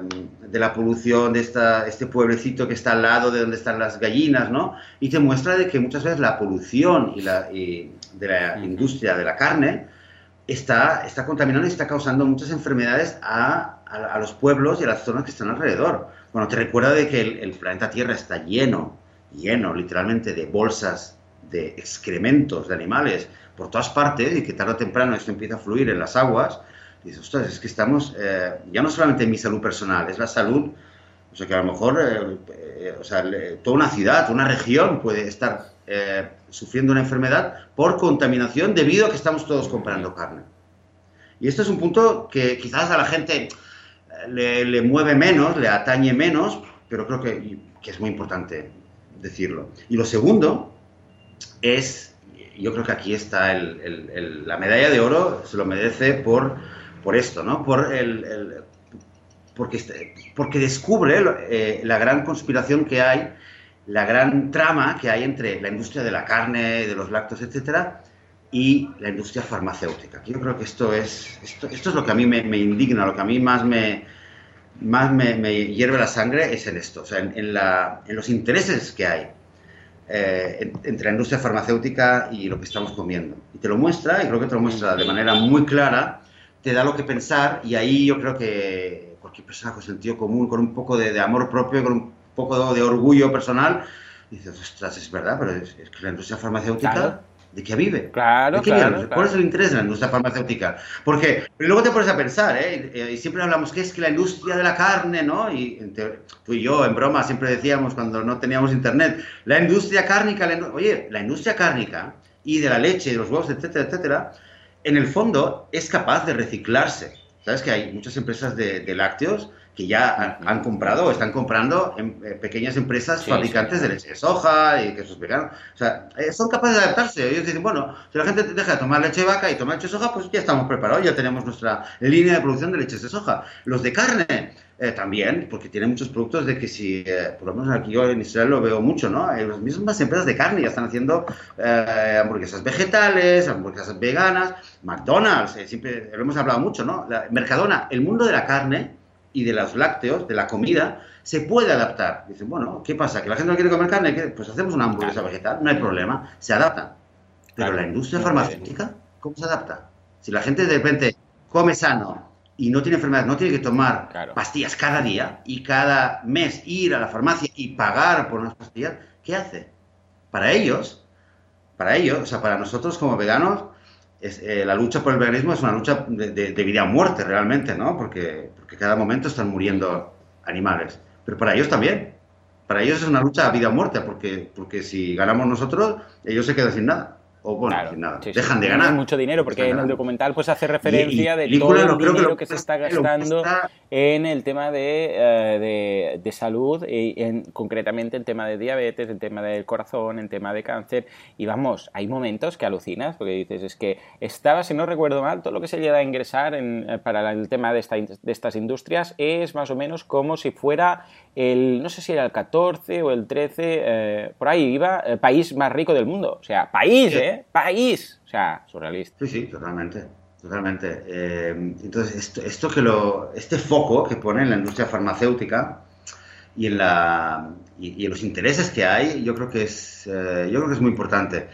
S1: de la polución de esta, este pueblecito que está al lado de donde están las gallinas, ¿no? Y te muestra de que muchas veces la polución y la, de la industria de la carne está, está contaminando y está causando muchas enfermedades a, a, los pueblos y a las zonas que están alrededor. Bueno, te recuerda de que el, el planeta Tierra está lleno, lleno literalmente de bolsas de excrementos de animales por todas partes y que tarde o temprano esto empieza a fluir en las aguas dices, ostras, es que estamos, eh, ya no solamente en mi salud personal, es la salud, o sea, que a lo mejor, eh, eh, o sea, toda una ciudad, una región puede estar sufriendo una enfermedad por contaminación debido a que estamos todos comprando carne. Y esto es un punto que quizás a la gente le, mueve menos, le atañe menos, pero creo que, que, es muy importante decirlo. Y lo segundo es, yo creo que aquí está el, la medalla de oro, se lo merece por por esto, ¿no? Por el, porque, este, porque descubre eh, la gran conspiración que hay, la gran trama que hay entre la industria de la carne, de los lácteos, etcétera, y la industria farmacéutica. Yo creo que esto es, esto, esto es lo que a mí me, indigna, lo que a mí más me, más me, hierve la sangre es en esto, o sea, en, la, en los intereses que hay eh, entre la industria farmacéutica y lo que estamos comiendo. Y te lo muestra, y creo que te lo muestra de manera muy clara, te da lo que pensar, y ahí yo creo que cualquier persona con sentido común, con un poco de, amor propio, con un poco de orgullo personal, dices, ostras, es verdad, pero es, que la industria farmacéutica... ¿De qué vive?
S2: Claro, claro,
S1: ¿Cuál es el interés de la industria farmacéutica? Porque luego te pones a pensar, ¿eh? Y siempre hablamos que es que la industria de la carne, ¿no? Y tú y yo, en broma, siempre decíamos cuando no teníamos internet, la industria cárnica, oye, la industria cárnica y de la leche, de los huevos, etcétera, etcétera, en el fondo es capaz de reciclarse. ¿Sabes que hay muchas empresas de lácteos que ya han, comprado o están comprando en, eh, pequeñas empresas fabricantes de leche de soja y quesos veganos. O sea, eh, son capaces de adaptarse. Ellos dicen, bueno, si la gente deja de tomar leche de vaca y tomar leche de soja, pues ya estamos preparados, ya tenemos nuestra línea de producción de leches de soja. Los de carne eh, también, porque tienen muchos productos de que si, por lo menos aquí yo en Israel lo veo mucho, ¿no? las mismas empresas de carne ya están haciendo hamburguesas vegetales, hamburguesas veganas, McDonald's, siempre lo hemos hablado mucho, ¿no? La, Mercadona, el mundo de la carne y de los lácteos, de la comida, se puede adaptar. Dicen, bueno, ¿qué pasa? ¿Que la gente no quiere comer carne? Pues hacemos una hamburguesa vegetal, no hay problema, se adapta. Pero la industria farmacéutica, ¿cómo se adapta? Si la gente de repente come sano y no tiene enfermedad, no tiene que tomar pastillas cada día y cada mes ir a la farmacia y pagar por unas pastillas, ¿qué hace? Para ellos, para ellos, o sea, para nosotros como veganos, eh, la lucha por el veganismo es una lucha de, vida o muerte realmente, ¿no? Porque, porque cada momento están muriendo animales. Pero para ellos también. Para ellos es una lucha a vida o muerte, porque, porque si ganamos nosotros, ellos se quedan sin nada o bueno, nada, dejan de ganar.
S2: mucho dinero, porque en el documental pues hace referencia de todo el dinero que, se está gastando en el tema de, eh, de, salud, y en, concretamente el tema de diabetes, el tema del corazón, el tema de cáncer, y vamos, hay momentos que alucinas, porque dices, es que estaba, si no recuerdo mal, todo lo que se llega a ingresar en, eh, para el tema de, esta, de estas industrias es más o menos como si fuera el, no sé si era el 14 o el 13, eh, por ahí iba, el país más rico del mundo, o sea, país, ¿eh? País. O sea, surrealista.
S1: Sí, sí, totalmente. Totalmente. Eh, entonces, esto, que lo, este foco que pone en la industria farmacéutica y en, la, y, en los intereses que hay, yo creo que es, eh, yo creo que es muy importante.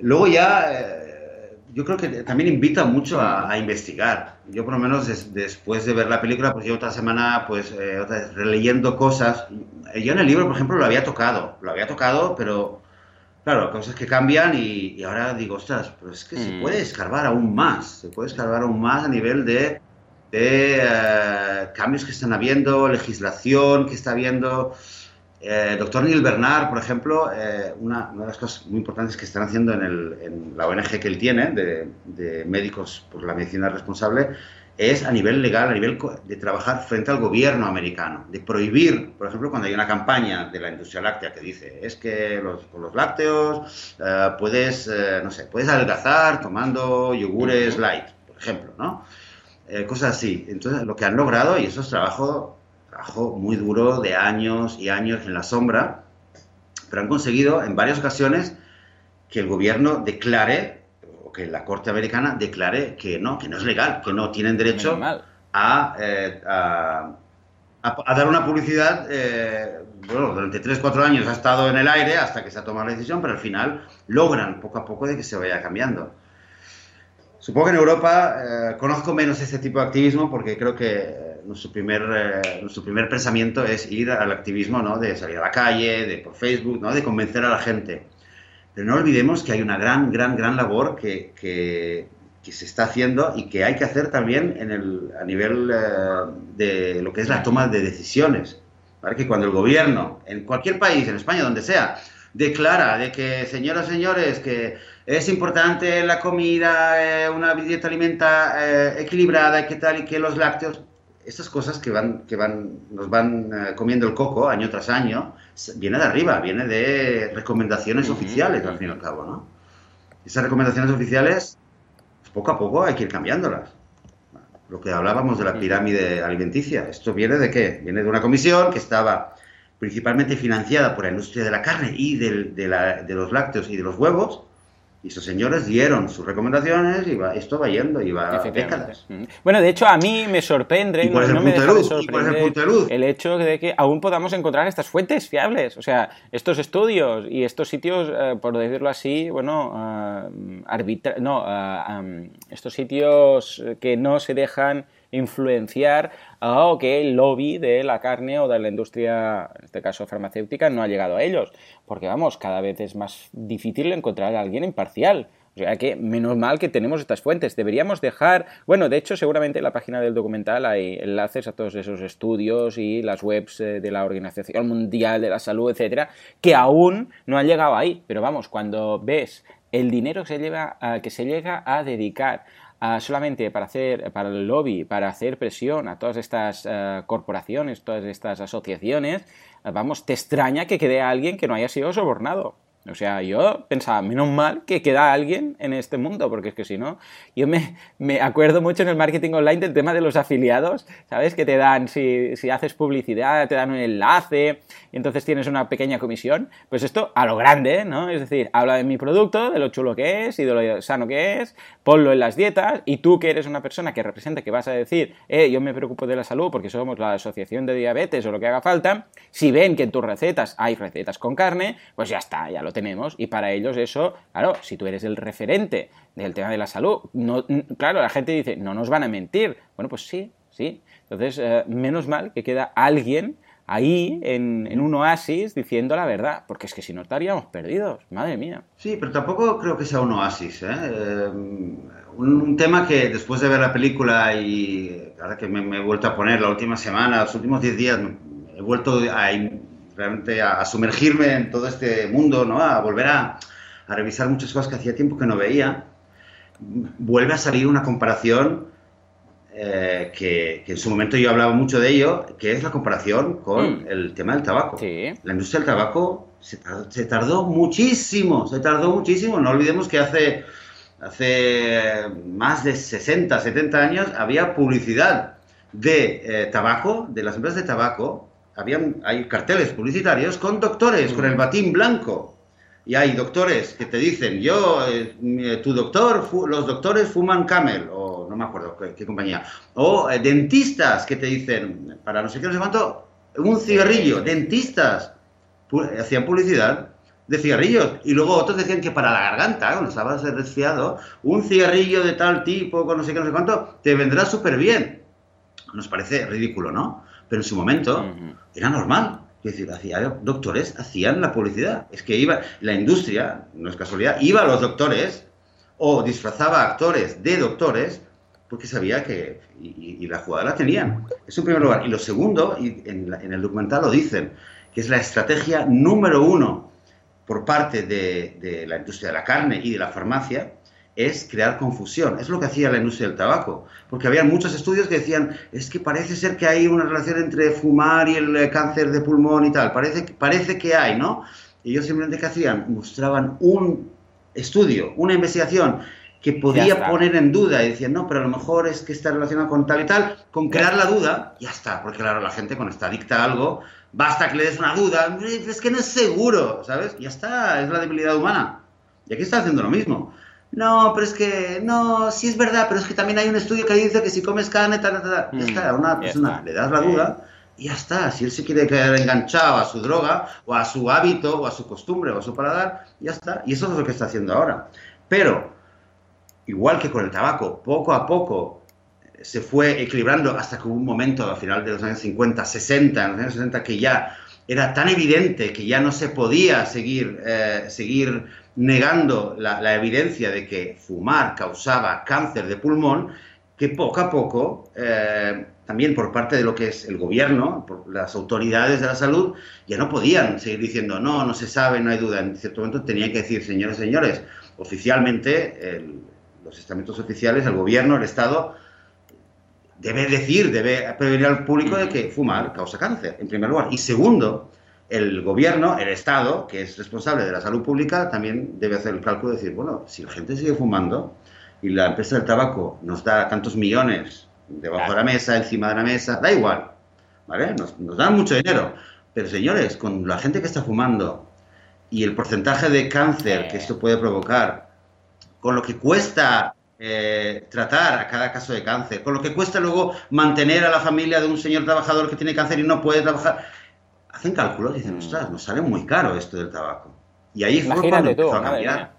S1: Luego ya, eh, yo creo que también invita mucho a, investigar. Yo por lo menos después de ver la película, pues yo otra semana, pues releyendo cosas. Yo en el libro, por ejemplo, lo había tocado, lo había tocado, pero Claro, cosas que cambian y, ahora digo, ostras, pero es que se mm. puede escarbar aún más, se puede escarbar aún más a nivel de, eh, cambios que están habiendo, legislación que está habiendo. Eh, doctor Neil Bernard, por ejemplo, eh, una, de las cosas muy importantes que están haciendo en, el, en la ONG que él tiene, de, de, Médicos por la Medicina Responsable, es a nivel legal, a nivel de trabajar frente al gobierno americano, de prohibir, por ejemplo, cuando hay una campaña de la industria láctea que dice, es que los, con los lácteos eh, puedes, eh, no sé, puedes adelgazar tomando yogures light, por ejemplo, ¿no? Eh, cosas así. Entonces, lo que han logrado, y eso es trabajo, trabajo muy duro de años y años en la sombra, pero han conseguido en varias ocasiones que el gobierno declare que la Corte Americana declare que no, que no es legal, que no tienen derecho eh, a, a, dar una publicidad. Eh, bueno, durante 3-4 años ha estado en el aire hasta que se ha tomado la decisión, pero al final logran poco a poco de que se vaya cambiando. Supongo que en Europa eh, conozco menos este tipo de activismo porque creo que nuestro primer, nuestro primer pensamiento es ir al activismo, ¿no? De salir a la calle, de por Facebook, ¿no? De convencer a la gente. Pero no olvidemos que hay una gran, gran, gran labor que, que, se está haciendo y que hay que hacer también en el, a nivel eh, de lo que es la toma de decisiones. para Que cuando el gobierno, en cualquier país, en España, donde sea, declara de que, señoras y señores, que es importante la comida, eh, una dieta alimenta eh, equilibrada que tal, y que los lácteos, estas cosas que, van, que van, nos van eh, comiendo el coco año tras año, viene de arriba, viene de recomendaciones oficiales, al fin y al cabo, ¿no? Esas recomendaciones oficiales, pues, poco a poco hay que ir cambiándolas. Lo que hablábamos de la pirámide alimenticia, ¿esto viene de qué? Viene de una comisión que estaba principalmente financiada por la industria de la carne y de, de los lácteos y de los huevos, Y esos señores dieron sus recomendaciones y va, esto va yendo y va décadas.
S2: Mm. Bueno, de hecho, a mí me sorprende, no, me deja de sorprender el, hecho de que aún podamos encontrar estas fuentes fiables. O sea, estos estudios y estos sitios, eh, por decirlo así, bueno, uh, arbitra no, uh, estos sitios que no se dejan influenciar o que el lobby de la carne o de la industria, en este caso farmacéutica, no ha llegado a ellos. Porque vamos, cada vez es más difícil encontrar a alguien imparcial. O sea que menos mal que tenemos estas fuentes. Deberíamos dejar, bueno, de hecho seguramente en la página del documental hay enlaces a todos esos estudios y las webs eh, de la Organización Mundial de la Salud, etcétera, que aún no han llegado ahí. Pero vamos, cuando ves el dinero que se, lleva, que se llega a dedicar solamente para hacer, para el lobby, para hacer presión a todas estas eh, corporaciones, todas estas asociaciones, vamos, te extraña que quede alguien que no haya sido sobornado. O sea, yo pensaba, menos mal que queda alguien en este mundo, porque es que si no, yo me, me, acuerdo mucho en el marketing online del tema de los afiliados, ¿sabes? Que te dan, si, si haces publicidad, te dan un enlace, y entonces tienes una pequeña comisión. Pues esto a lo grande, ¿no? Es decir, habla de mi producto, de lo chulo que es y de lo sano que es, ponlo en las dietas, y tú que eres una persona que representa, que vas a decir, eh, yo me preocupo de la salud porque somos la asociación de diabetes o lo que haga falta, si ven que en tus recetas hay recetas con carne, pues ya está, ya lo tenemos. Y para ellos eso, claro, si tú eres el referente del tema de la salud, no, claro, la gente dice, no nos van a mentir. Bueno, pues sí, sí. Entonces, eh, menos mal que queda alguien ahí en, un oasis diciendo la verdad, porque es que si no estaríamos perdidos, madre mía.
S1: Sí, pero tampoco creo que sea un oasis. ¿eh? eh un, tema que después de ver la película y ahora que me, he vuelto a poner la última semana, los últimos 10 días, he vuelto a realmente a, sumergirme en todo este mundo, ¿no? A volver a, revisar muchas cosas que hacía tiempo que no veía. Vuelve a salir una comparación eh, que, en su momento yo hablaba mucho de ello, que es la comparación con mm. el tema del tabaco. La industria del tabaco se tardó, se tardó, muchísimo, se tardó muchísimo. No olvidemos que hace, hace más de 60, 70 años había publicidad de eh, tabaco, de las empresas de tabaco, habían, hay carteles publicitarios con doctores, con el batín blanco. Y hay doctores que te dicen, yo, eh, tu doctor, los doctores fuman camel, o no me acuerdo qué, compañía. O eh, dentistas que te dicen, para no sé qué, no sé cuánto, un cigarrillo. Dentistas hacían publicidad de cigarrillos. Y luego otros decían que para la garganta, cuando estabas resfriado, un cigarrillo de tal tipo, con no sé qué, no sé cuánto, te vendrá súper bien. Nos parece ridículo, ¿no? Pero en su momento era normal. Es decir, hacía, doctores hacían la publicidad. Es que iba, la industria, no es casualidad, iba a los doctores o disfrazaba a actores de doctores porque sabía que, y, la jugada la tenían. Es un primer lugar. Y lo segundo, y en, en, el documental lo dicen, que es la estrategia número uno por parte de, de la industria de la carne y de la farmacia, es crear confusión. Es lo que hacía la industria del tabaco. Porque había muchos estudios que decían, es que parece ser que hay una relación entre fumar y el eh, cáncer de pulmón y tal. Parece, parece que hay, ¿no? Y ellos simplemente, ¿qué hacían? Mostraban un estudio, una investigación que podía poner en duda y decían, no, pero a lo mejor es que está relacionado con tal y tal, con crear la duda, ya está, porque claro, la gente cuando está adicta a algo, basta que le des una duda, es que no es seguro, ¿sabes? Ya está, es la debilidad humana. Y aquí está haciendo lo mismo no, pero es que, no, sí es verdad, pero es que también hay un estudio que dice que si comes carne, tal, tal, tal. ya está, a una persona le das la duda y ya está. Si él se quiere quedar enganchado a su droga, o a su hábito, o a su costumbre, o a su paladar, ya está. Y eso es lo que está haciendo ahora. Pero, igual que con el tabaco, poco a poco se fue equilibrando hasta que hubo un momento a final de los años 50, 60, en los años 60, que ya era tan evidente que ya no se podía seguir, eh, seguir negando la, evidencia de que fumar causaba cáncer de pulmón, que poco a poco, eh, también por parte de lo que es el gobierno, por las autoridades de la salud, ya no podían seguir diciendo, no, no se sabe, no hay duda. En cierto momento tenían que decir, señores, señores, oficialmente, los estamentos oficiales, el gobierno, el Estado, debe decir, debe prevenir al público de que fumar causa cáncer, en primer lugar. Y segundo, el gobierno, el Estado, que es responsable de la salud pública, también debe hacer el cálculo de decir, bueno, si la gente sigue fumando y la empresa del tabaco nos da tantos millones debajo de la mesa, encima de la mesa, da igual, ¿vale? Nos, nos dan mucho dinero. Pero señores, con la gente que está fumando y el porcentaje de cáncer que esto puede provocar, con lo que cuesta eh, tratar a cada caso de cáncer, con lo que cuesta luego mantener a la familia de un señor trabajador que tiene cáncer y no puede trabajar, hacen cálculos y dicen, mm. ostras, nos sale muy caro esto del tabaco. Y ahí fue cuando empezó a cambiar.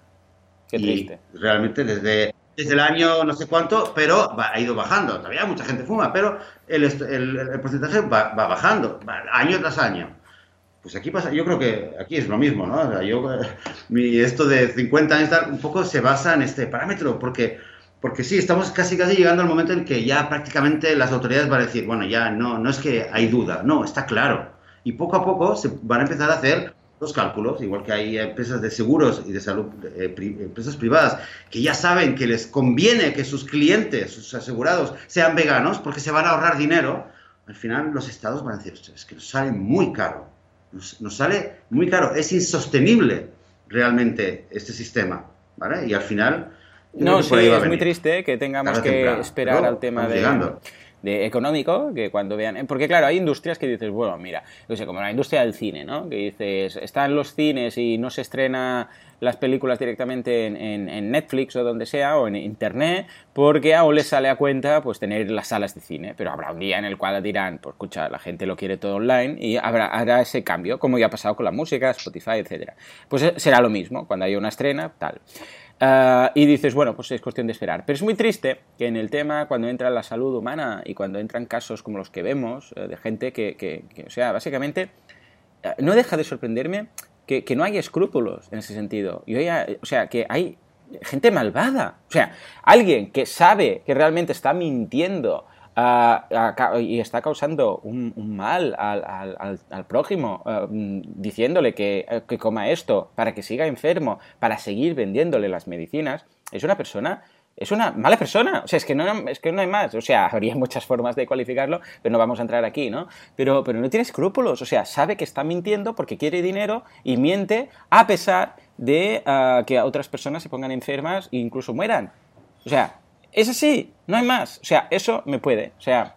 S2: Qué triste.
S1: Y realmente desde, desde el año no sé cuánto, pero ha ido bajando. Todavía mucha gente fuma, pero el, el, porcentaje va, bajando, año tras año. Pues aquí pasa, yo creo que aquí es lo mismo, ¿no? O sea, yo, mi, esto de 50 años un poco se basa en este parámetro, porque, porque sí, estamos casi casi llegando al momento en que ya prácticamente las autoridades van a decir, bueno, ya no, no es que hay duda, no, está claro. Y poco a poco se van a empezar a hacer los cálculos, igual que hay empresas de seguros y de salud, eh, empresas privadas, que ya saben que les conviene que sus clientes, sus asegurados, sean veganos porque se van a ahorrar dinero, al final los estados van a decir, es que nos sale muy caro, nos, sale muy caro, es insostenible realmente este sistema, ¿vale? Y al final...
S2: No, sí, es muy triste que tengamos que esperar al tema de de económico, que cuando vean... Porque claro, hay industrias que dices, bueno, mira, sé, como la industria del cine, ¿no? Que dices, están los cines y no se estrena las películas directamente en, Netflix o donde sea, o en Internet, porque aún les sale a cuenta pues tener las salas de cine. Pero habrá un día en el cual dirán, pues escucha, la gente lo quiere todo online y habrá, hará ese cambio, como ya ha pasado con la música, Spotify, etcétera. Pues eh, será lo mismo, cuando haya una estrena, tal. Ah, y dices, bueno, pues es cuestión de esperar. Pero es muy triste que en el tema, cuando entra la salud humana y cuando entran casos como los que vemos, eh, de gente que, o sea, básicamente, eh, no deja de sorprenderme que, no hay escrúpulos en ese sentido. Y o sea, que hay gente malvada. O sea, alguien que sabe que realmente está mintiendo y está causando un, mal al, prójimo, eh, diciéndole que, que, coma esto para que siga enfermo, para seguir vendiéndole las medicinas, es una persona, es una mala persona. O sea, es que no, es que no hay más. O sea, habría muchas formas de cualificarlo, pero no vamos a entrar aquí, ¿no? Pero, pero no tiene escrúpulos. O sea, sabe que está mintiendo porque quiere dinero y miente a pesar de ah, que otras personas se pongan enfermas e incluso mueran. O sea, es así, no hay más. O sea, eso me puede. O sea,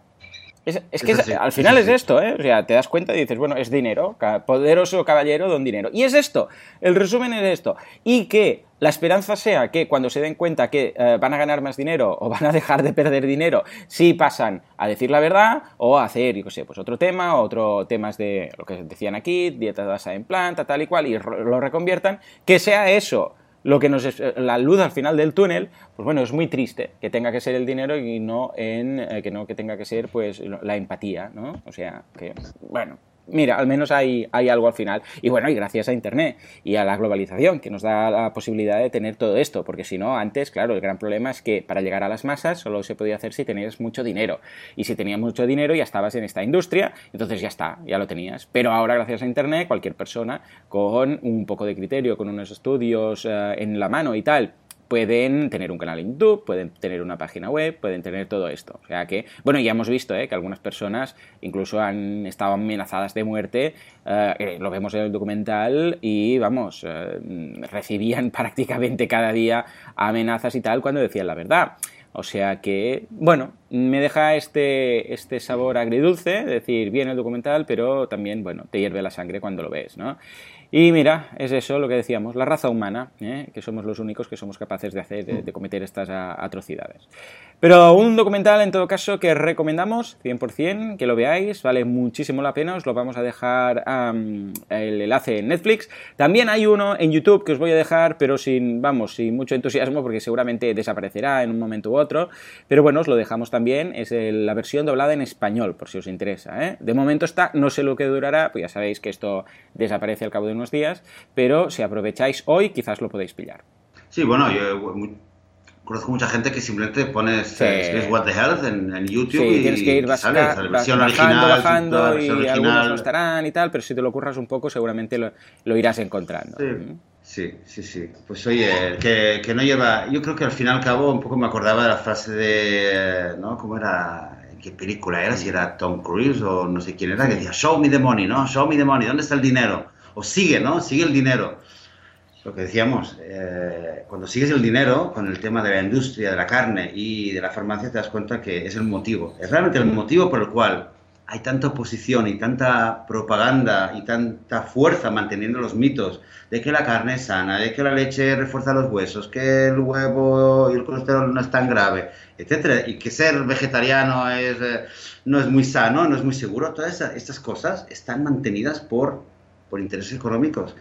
S2: es, que al final es, esto, ¿eh? O sea, te das cuenta y dices, bueno, es dinero, poderoso caballero, don dinero. Y es esto, el resumen es esto. Y que la esperanza sea que cuando se den cuenta que eh, van a ganar más dinero o van a dejar de perder dinero, si pasan a decir la verdad o a hacer, yo qué sé, pues otro tema, otro temas de lo que decían aquí, dieta basada en planta, tal y cual, y lo reconviertan, que sea eso lo que nos es, la luz al final del túnel, pues bueno, es muy triste que tenga que ser el dinero y no en eh, que no que tenga que ser pues la empatía, ¿no? O sea, que bueno, mira, al menos hay, algo al final. Y bueno, y gracias a Internet y a la globalización que nos da la posibilidad de tener todo esto, porque si no, antes, claro, el gran problema es que para llegar a las masas solo se podía hacer si tenías mucho dinero. Y si tenías mucho dinero ya estabas en esta industria, entonces ya está, ya lo tenías. Pero ahora, gracias a Internet, cualquier persona con un poco de criterio, con unos estudios eh, en la mano y tal, pueden tener un canal en YouTube, pueden tener una página web, pueden tener todo esto. O sea que, bueno, ya hemos visto ¿eh? que algunas personas incluso han estado amenazadas de muerte, eh, eh, lo vemos en el documental, y vamos, recibían prácticamente cada día amenazas y tal cuando decían la verdad. O sea que, bueno, me deja este, este sabor agridulce, decir, bien el documental, pero también, bueno, te hierve la sangre cuando lo ves, ¿no? Y mira, es eso lo que decíamos, la raza humana, ¿eh? que somos los únicos que somos capaces de hacer, de, cometer estas atrocidades. Pero un documental en todo caso que recomendamos 100%, que lo veáis, vale muchísimo la pena, os lo vamos a dejar el enlace en Netflix. También hay uno en YouTube que os voy a dejar, pero sin, vamos, sin mucho entusiasmo porque seguramente desaparecerá en un momento u otro. Pero bueno, os lo dejamos también, es la versión doblada en español, por si os interesa. ¿eh? De momento está, no sé lo que durará, pues ya sabéis que esto desaparece al cabo de un días, pero si aprovecháis hoy quizás lo podéis pillar.
S1: Sí, bueno, yo conozco mucha gente que simplemente pones What the Health en, YouTube y
S2: tienes que ir sale, la versión bajando, original, bajando y algunos no estarán y tal, pero si te lo curras un poco seguramente lo, irás encontrando.
S1: Sí. Sí, sí, Pues oye, que, que, no lleva. Yo creo que al fin y al cabo un poco me acordaba de la frase de. ¿No? ¿Cómo era? ¿Qué película era? Si era Tom Cruise o no sé quién era, que decía, Show me the money, ¿no? Show me the money, ¿dónde está el dinero? O sigue, ¿no? Sigue el dinero. Lo que decíamos, eh, cuando sigues el dinero con el tema de la industria, de la carne y de la farmacia, te das cuenta que es el motivo, es realmente el motivo por el cual hay tanta oposición y tanta propaganda y tanta fuerza manteniendo los mitos de que la carne es sana, de que la leche refuerza los huesos, que el huevo y el colesterol no es tan grave, etcétera, y que ser vegetariano es, eh, no es muy sano, no es muy seguro, todas estas cosas están mantenidas por, por intereses económicos.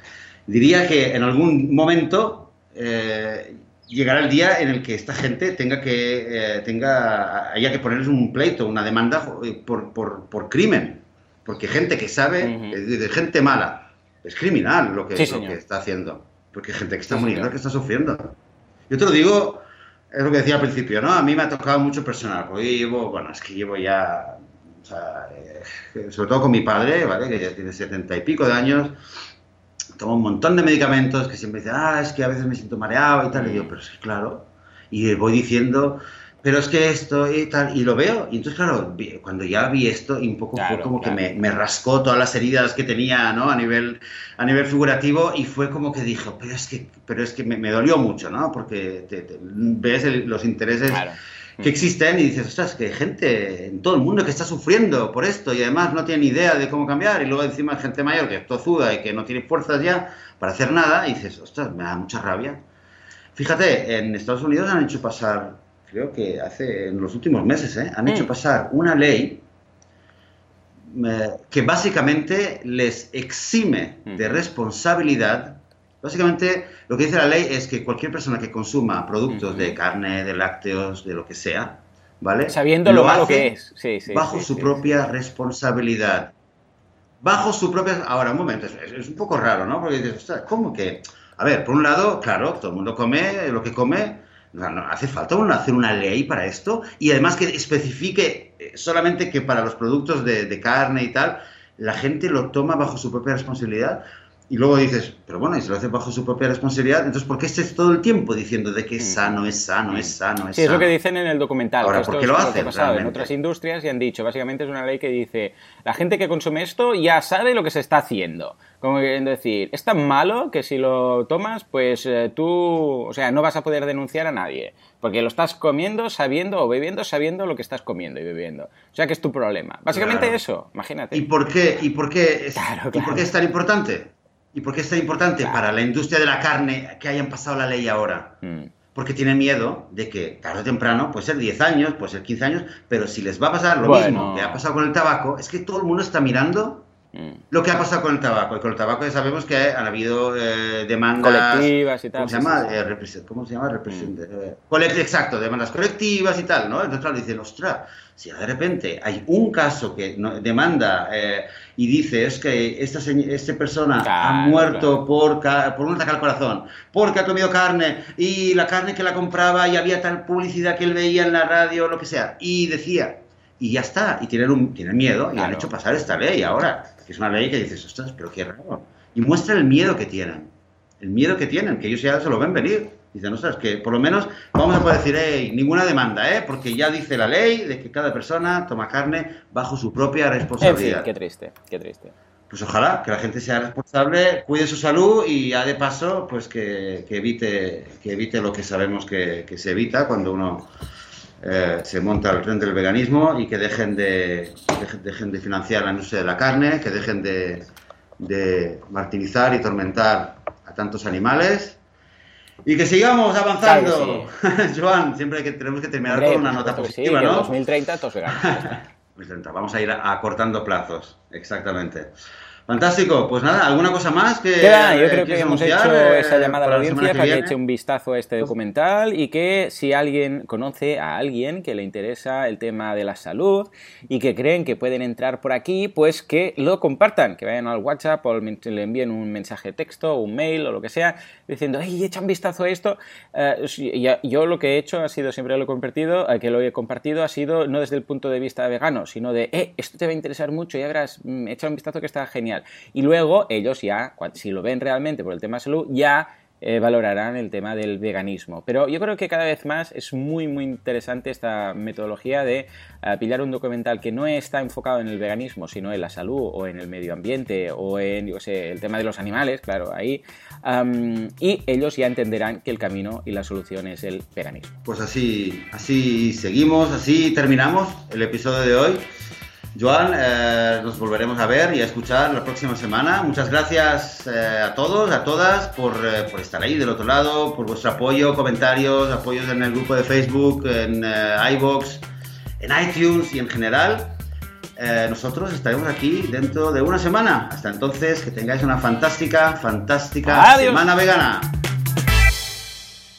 S1: Diría que en algún momento eh, llegará el día en el que esta gente tenga que, eh, tenga, haya que ponerles un pleito, una demanda eh, por, por, por crimen. Porque gente que sabe, de gente mala, es criminal lo que, lo que está haciendo. Porque gente que está muriendo, que está sufriendo. Yo te lo digo, es lo que decía al principio, ¿no? A mí me ha tocado mucho personal, porque llevo, bueno, es que llevo ya, o sea, eh, sobre todo con mi padre, ¿vale? Que ya tiene setenta y pico de años, tomo un montón de medicamentos que siempre dicen, ah, es que a veces me siento mareado y tal. Y yo, pero es que claro. Y voy diciendo, pero es que esto y tal. Y lo veo. Y entonces, claro, cuando ya vi esto, y un poco fue como que me, me, rascó todas las heridas que tenía, ¿no? A nivel, a nivel figurativo. Y fue como que dijo, pero es que, pero es que me, me dolió mucho, ¿no? Porque te, ves los intereses que existen y dices, ostras, que hay gente en todo el mundo que está sufriendo por esto y además no tiene ni idea de cómo cambiar y luego encima hay gente mayor que es tozuda y que no tiene fuerzas ya para hacer nada y dices, ostras, me da mucha rabia. Fíjate, en Estados Unidos han hecho pasar, creo que hace, en los últimos meses, ¿eh? han hecho mm. pasar una ley eh, que básicamente les exime de responsabilidad Básicamente, lo que dice la ley es que cualquier persona que consuma productos de carne, de lácteos, de lo que sea, ¿vale?
S2: Sabiendo lo, malo que es.
S1: bajo su propia responsabilidad. Bajo su propia... Ahora, un momento, es, un poco raro, ¿no? Porque dices, ¿cómo que...? A ver, por un lado, claro, todo el mundo come lo que come, no, hace falta hacer una ley para esto y además que especifique eh, solamente que para los productos de, de, carne y tal, la gente lo toma bajo su propia responsabilidad. Y luego dices, pero bueno, y se lo hace bajo su propia responsabilidad, entonces ¿por qué estés todo el tiempo diciendo de que es mm. sano, es sano, es sano, es
S2: sí,
S1: es
S2: lo que dicen en el documental.
S1: Ahora, ¿por qué lo hacen?
S2: pasado en otras industrias y han dicho, básicamente es una ley que dice, la gente que consume esto ya sabe lo que se está haciendo. Como queriendo decir, es tan malo que si lo tomas, pues eh, tú, o sea, no vas a poder denunciar a nadie. Porque lo estás comiendo, sabiendo o bebiendo, sabiendo lo que estás comiendo y bebiendo. O sea que es tu problema. Básicamente eso, imagínate.
S1: ¿Y por qué, y por qué, es, ¿y por qué es tan importante? ¿Y por qué es tan importante para la industria de la carne que hayan pasado la ley ahora? Mm. Porque tienen miedo de que tarde o temprano, puede ser 10 años, puede ser 15 años, pero si les va a pasar lo mismo que ha pasado con el tabaco, es que todo el mundo está mirando mm. lo que ha pasado con el tabaco. Y con el tabaco ya sabemos que han habido eh, demandas...
S2: Colectivas y tal.
S1: ¿Cómo se llama? Eh, ¿Cómo se llama? Mm. Eh, exacto, demandas colectivas y tal, ¿no? Entonces, claro, dicen, ostras, si de repente hay un caso que demanda eh, y dice es que esta, esta persona ha muerto por, por un ataque al corazón, porque ha comido carne y la carne que la compraba y había tal publicidad que él veía en la radio, lo que sea, y decía, y ya está, y tienen, un, tienen miedo y han hecho pasar esta ley ahora, que es una ley que dices, ostras, pero qué raro. Y muestra el miedo que tienen, el miedo que tienen, que ellos ya se lo ven venir. Dicen, ostras, que por lo menos vamos a poder decir, hey, ninguna demanda, ¿eh? Porque ya dice la ley de que cada persona toma carne bajo su propia responsabilidad.
S2: qué triste, qué triste.
S1: Pues ojalá que la gente sea responsable, cuide su salud y ya de paso, pues que, evite, que evite lo que sabemos que, se evita cuando uno eh, se monta al tren del veganismo y que dejen de, dejen de financiar la industria de la carne, que dejen de, de martirizar y tormentar a tantos animales y que sigamos avanzando. Joan, siempre que tenemos que terminar con una nota positiva, ¿no?
S2: 2030 todos
S1: Vamos a ir acortando plazos, exactamente. Fantástico, pues nada, ¿alguna cosa más que
S2: yo creo que hemos hecho esa eh, llamada a la audiencia para que eche un vistazo a este pues documental y que si alguien conoce a alguien que le interesa el tema de la salud y que creen que pueden entrar por aquí, pues que lo compartan, que vayan al WhatsApp o le envíen un mensaje de texto o un mail o lo que sea, diciendo, hey, echa un vistazo a esto. Eh, yo lo que he hecho ha sido, siempre lo he compartido, eh, que lo he compartido ha sido no desde el punto de vista vegano, sino de, eh, esto te va a interesar mucho y verás, mm, echa un vistazo que está genial. Y luego ellos ya, si lo ven realmente por el tema de salud, ya eh, valorarán el tema del veganismo. Pero yo creo que cada vez más es muy, muy interesante esta metodología de eh, pillar un documental que no está enfocado en el veganismo, sino en la salud o en el medio ambiente o en, el tema de los animales, claro, ahí. y ellos ya entenderán que el camino y la solución es el veganismo.
S1: Pues así, así seguimos, así terminamos el episodio de hoy. Joan, eh, nos volveremos a ver y a escuchar la próxima semana. Muchas gracias eh, a todos, a todas, por, eh, por, estar ahí del otro lado, por vuestro apoyo, comentarios, apoyos en el grupo de Facebook, en iBox, en iTunes y en general. nosotros estaremos aquí dentro de una semana. Hasta entonces, que tengáis una fantástica, fantástica semana vegana.